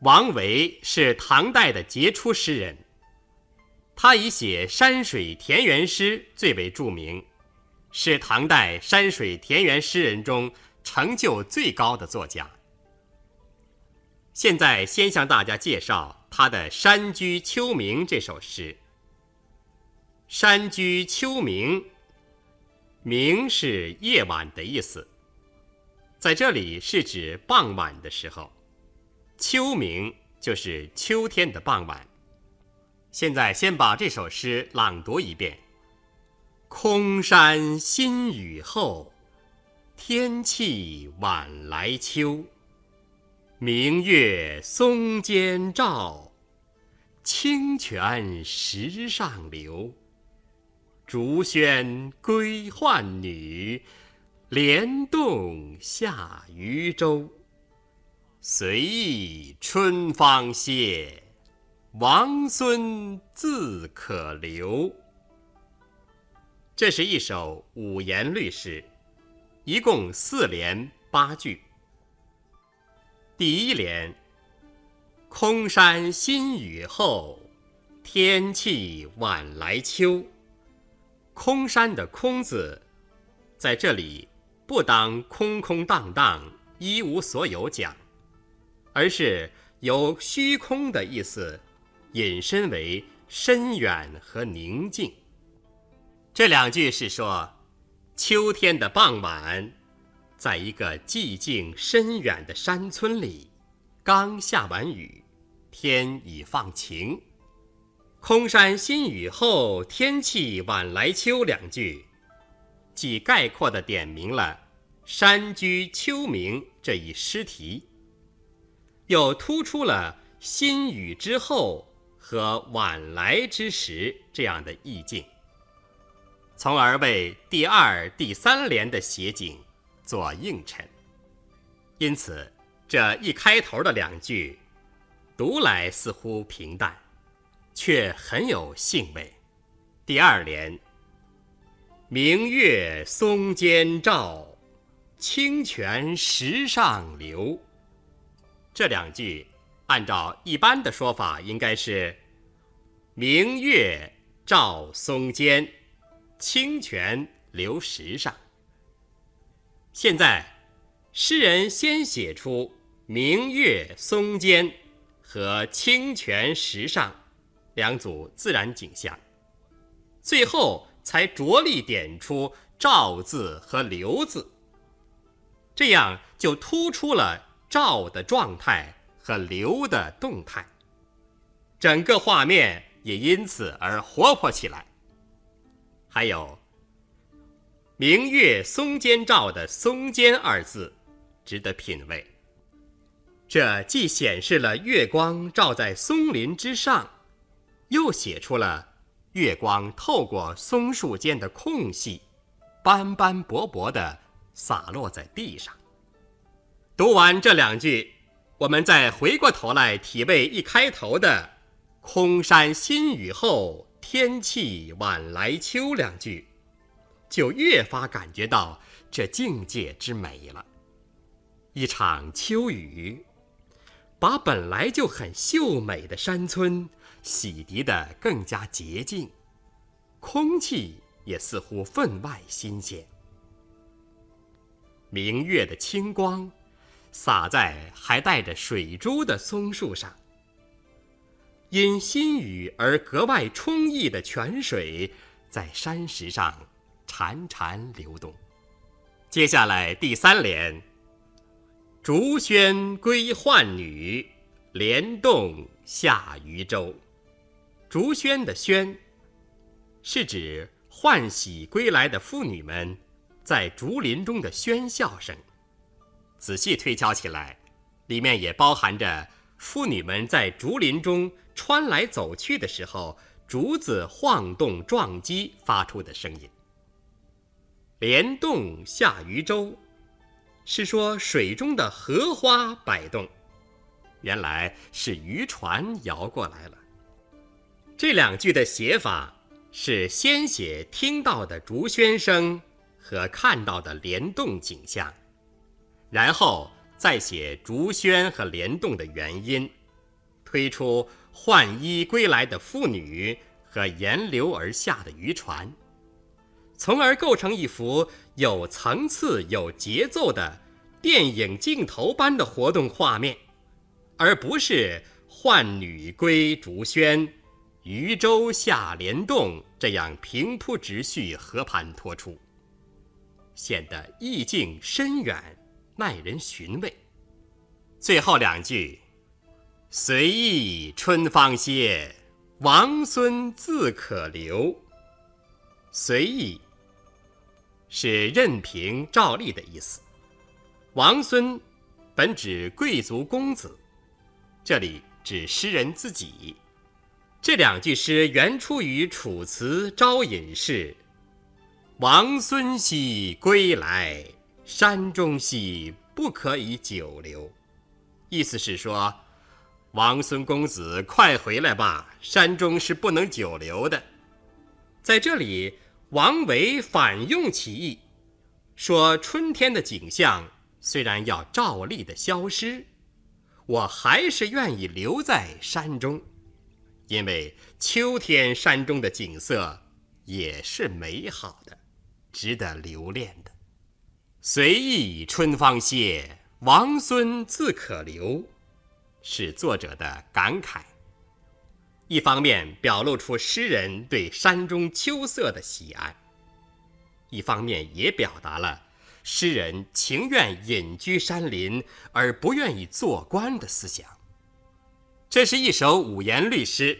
王维是唐代的杰出诗人，他以写山水田园诗最为著名，是唐代山水田园诗人中成就最高的作家。现在先向大家介绍他的《山居秋暝》这首诗。山居秋暝，暝是夜晚的意思，在这里是指傍晚的时候。秋暝就是秋天的傍晚。现在先把这首诗朗读一遍：空山新雨后，天气晚来秋。明月松间照，清泉石上流。竹喧归浣女，莲动下渔舟。随意春芳歇，王孙自可留。这是一首五言律诗，一共四联八句。第一联：空山新雨后，天气晚来秋。空山的“空”字，在这里不当空空荡荡、一无所有讲，而是由虚空的意思引申为深远和宁静。这两句是说，秋天的傍晚，在一个寂静深远的山村里，刚下完雨，天已放晴。空山新雨后，天气晚来秋。两句，既概括地点明了“山居秋暝”这一诗题，又突出了“新雨之后”和“晚来之时”这样的意境，从而为第二、第三联的写景做映衬。因此，这一开头的两句，读来似乎平淡。却很有兴味。第二联：“明月松间照，清泉石上流。”这两句按照一般的说法，应该是“明月照松间，清泉流石上”。现在，诗人先写出“明月松间”和“清泉石上”。两组自然景象，最后才着力点出“照”字和“流”字，这样就突出了“照”的状态和“流”的动态，整个画面也因此而活泼起来。还有“明月松间照”的“松间”二字，值得品味。这既显示了月光照在松林之上。又写出了月光透过松树间的空隙，斑斑驳驳地洒落在地上。读完这两句，我们再回过头来体味一开头的“空山新雨后，天气晚来秋”两句，就越发感觉到这境界之美了。一场秋雨，把本来就很秀美的山村。洗涤得更加洁净，空气也似乎分外新鲜。明月的清光洒在还带着水珠的松树上，因新雨而格外充溢的泉水在山石上潺潺流动。接下来第三联：“竹喧归浣女，莲动下渔舟。”竹喧的喧，是指浣喜归来的妇女们在竹林中的喧笑声。仔细推敲起来，里面也包含着妇女们在竹林中穿来走去的时候，竹子晃动撞击发出的声音。莲动下渔舟，是说水中的荷花摆动，原来是渔船摇过来了。这两句的写法是先写听到的竹喧声和看到的莲动景象，然后再写竹喧和莲动的原因，推出换衣归来的妇女和沿流而下的渔船，从而构成一幅有层次、有节奏的电影镜头般的活动画面，而不是换女归竹轩、渔舟下莲洞这样平铺直叙、和盘托出，显得意境深远，耐人寻味。最后两句。随意春芳歇，王孙自可留。随意是任凭、照例的意思。王孙本指贵族公子，这里指诗人自己。这两句诗原出于《楚辞·招隐士》：“王孙兮归来，山中兮不可以久留。”意思是说。王孙公子，快回来吧！山中是不能久留的。在这里，王维反用其意，说春天的景象虽然要照例的消失，我还是愿意留在山中，因为秋天山中的景色也是美好的，值得留恋的。随意春芳歇，王孙自可留。是作者的感慨。一方面表露出诗人对山中秋色的喜爱，一方面也表达了诗人情愿隐居山林而不愿意做官的思想。这是一首五言律诗，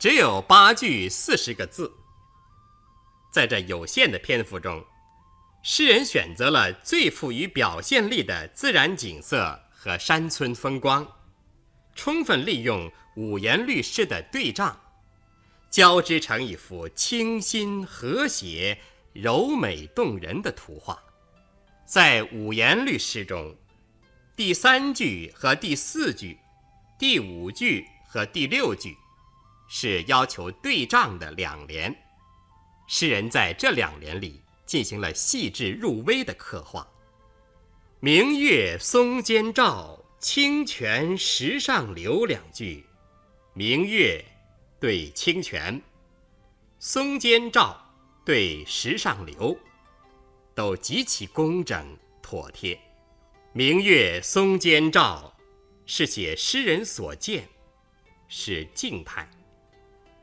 只有八句四十个字。在这有限的篇幅中，诗人选择了最富于表现力的自然景色和山村风光。充分利用五言律诗的对仗，交织成一幅清新和谐、柔美动人的图画。在五言律诗中，第三句和第四句，第五句和第六句，是要求对仗的两联。诗人在这两联里进行了细致入微的刻画。明月松间照。清泉石上流两句，明月对清泉，松间照对石上流，都极其工整妥帖。明月松间照是写诗人所见，是静态；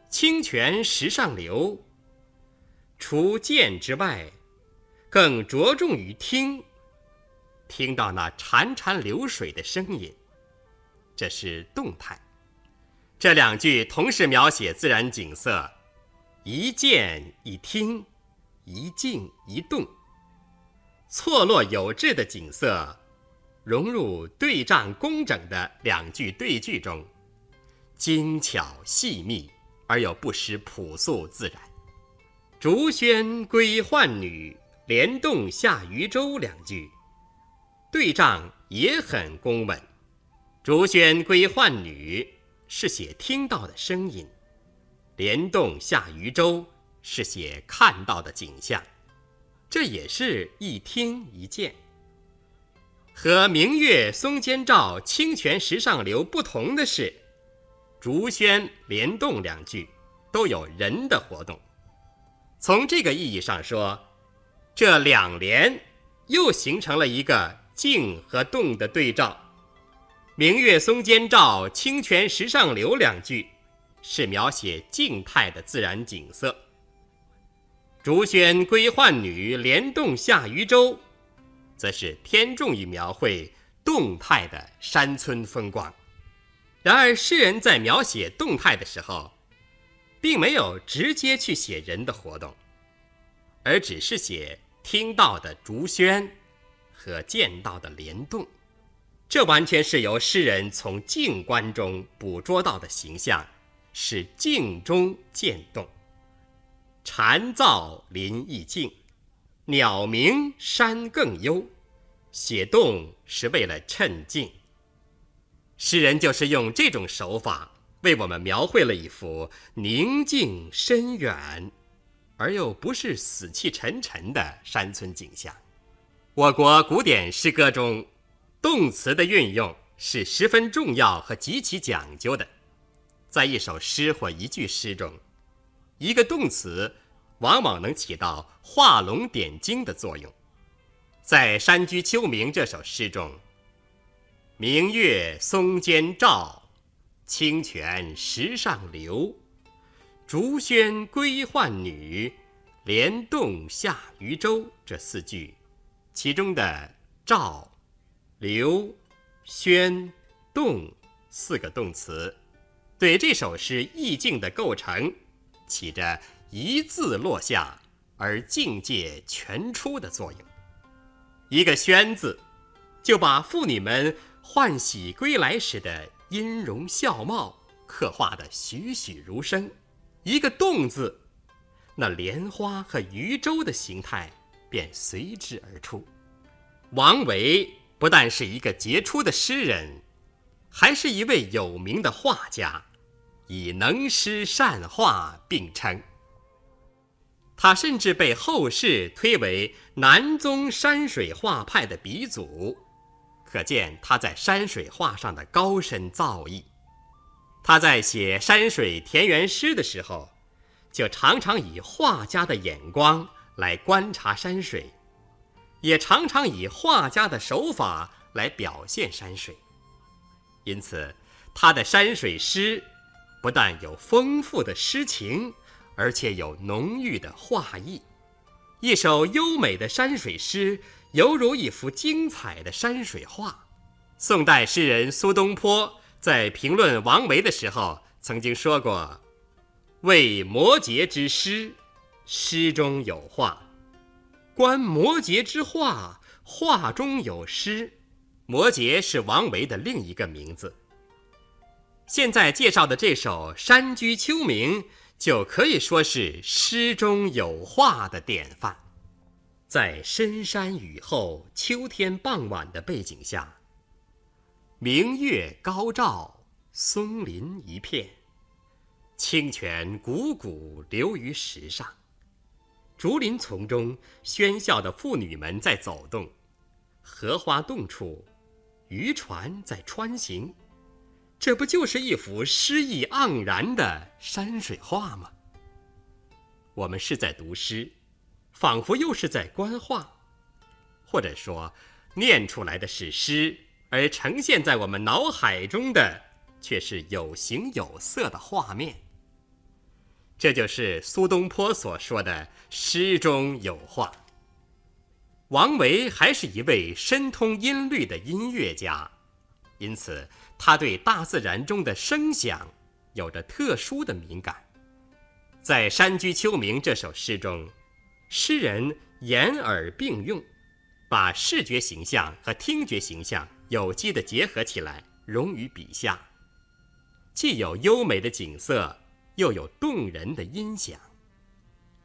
清泉石上流，除见之外，更着重于听。听到那潺潺流水的声音，这是动态。这两句同时描写自然景色，一见一听，一静一动，错落有致的景色融入对仗工整的两句对句中，精巧细密而又不失朴素自然。竹喧归浣女，莲动下渔舟两句。对仗也很工稳，“竹喧归浣女”是写听到的声音，“莲动下渔舟”是写看到的景象，这也是一听一见。和“明月松间照，清泉石上流”不同的是，“竹喧”“莲动”两句都有人的活动。从这个意义上说，这两联又形成了一个。静和动的对照，“明月松间照，清泉石上流”两句是描写静态的自然景色，“竹喧归浣女，莲动下渔舟”则是偏重于描绘动态的山村风光。然而，诗人在描写动态的时候，并没有直接去写人的活动，而只是写听到的竹喧。和见到的联动，这完全是由诗人从静观中捕捉到的形象，是静中见动。蝉噪林亦静，鸟鸣山更幽。写动是为了衬静。诗人就是用这种手法，为我们描绘了一幅宁静深远，而又不是死气沉沉的山村景象。我国古典诗歌中，动词的运用是十分重要和极其讲究的。在一首诗或一句诗中，一个动词往往能起到画龙点睛的作用。在《山居秋暝》这首诗中，“明月松间照，清泉石上流。竹喧归浣女，莲动下渔舟”这四句，其中的“照”“流”“喧”“动”四个动词，对这首诗意境的构成起着一字落下而境界全出的作用。一个“宣”字，就把妇女们欢喜归来时的音容笑貌刻画得栩栩如生；一个“动”字，那莲花和渔舟的形态便随之而出。王维不但是一个杰出的诗人，还是一位有名的画家，以能诗善画并称。他甚至被后世推为南宗山水画派的鼻祖，可见他在山水画上的高深造诣。他在写山水田园诗的时候，就常常以画家的眼光来观察山水，也常常以画家的手法来表现山水。因此，他的山水诗不但有丰富的诗情。而且有浓郁的画意，一首优美的山水诗，犹如一幅精彩的山水画。宋代诗人苏东坡在评论王维的时候，曾经说过：“为摩诘之诗，诗中有画；观摩诘之画，画中有诗。”摩诘是王维的另一个名字。现在介绍的这首《山居秋暝》。就可以说是诗中有画的典范，在深山雨后、秋天傍晚的背景下，明月高照，松林一片，清泉汩汩流于石上，竹林丛中喧笑的妇女们在走动，荷花洞处，渔船在穿行。这不就是一幅诗意盎然的山水画吗？我们是在读诗，仿佛又是在观画，或者说，念出来的是诗，而呈现在我们脑海中的却是有形有色的画面。这就是苏东坡所说的“诗中有画”。王维还是一位深通音律的音乐家，因此。他对大自然中的声响有着特殊的敏感，在《山居秋暝》这首诗中，诗人眼耳并用，把视觉形象和听觉形象有机的结合起来，融于笔下，既有优美的景色，又有动人的音响。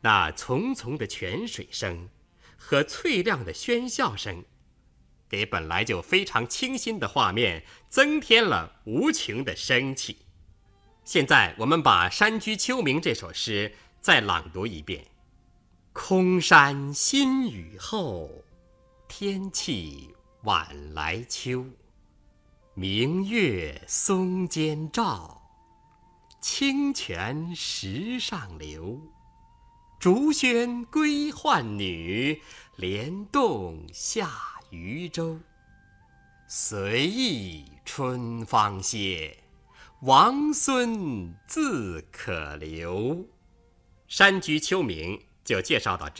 那淙淙的泉水声和脆亮的喧笑声。给本来就非常清新的画面增添了无穷的生气。现在我们把《山居秋暝》这首诗再朗读一遍：“空山新雨后，天气晚来秋。明月松间照，清泉石上流。竹喧归浣女，莲动下。”渔舟随意春芳歇，王孙自可留。山居秋暝就介绍到这。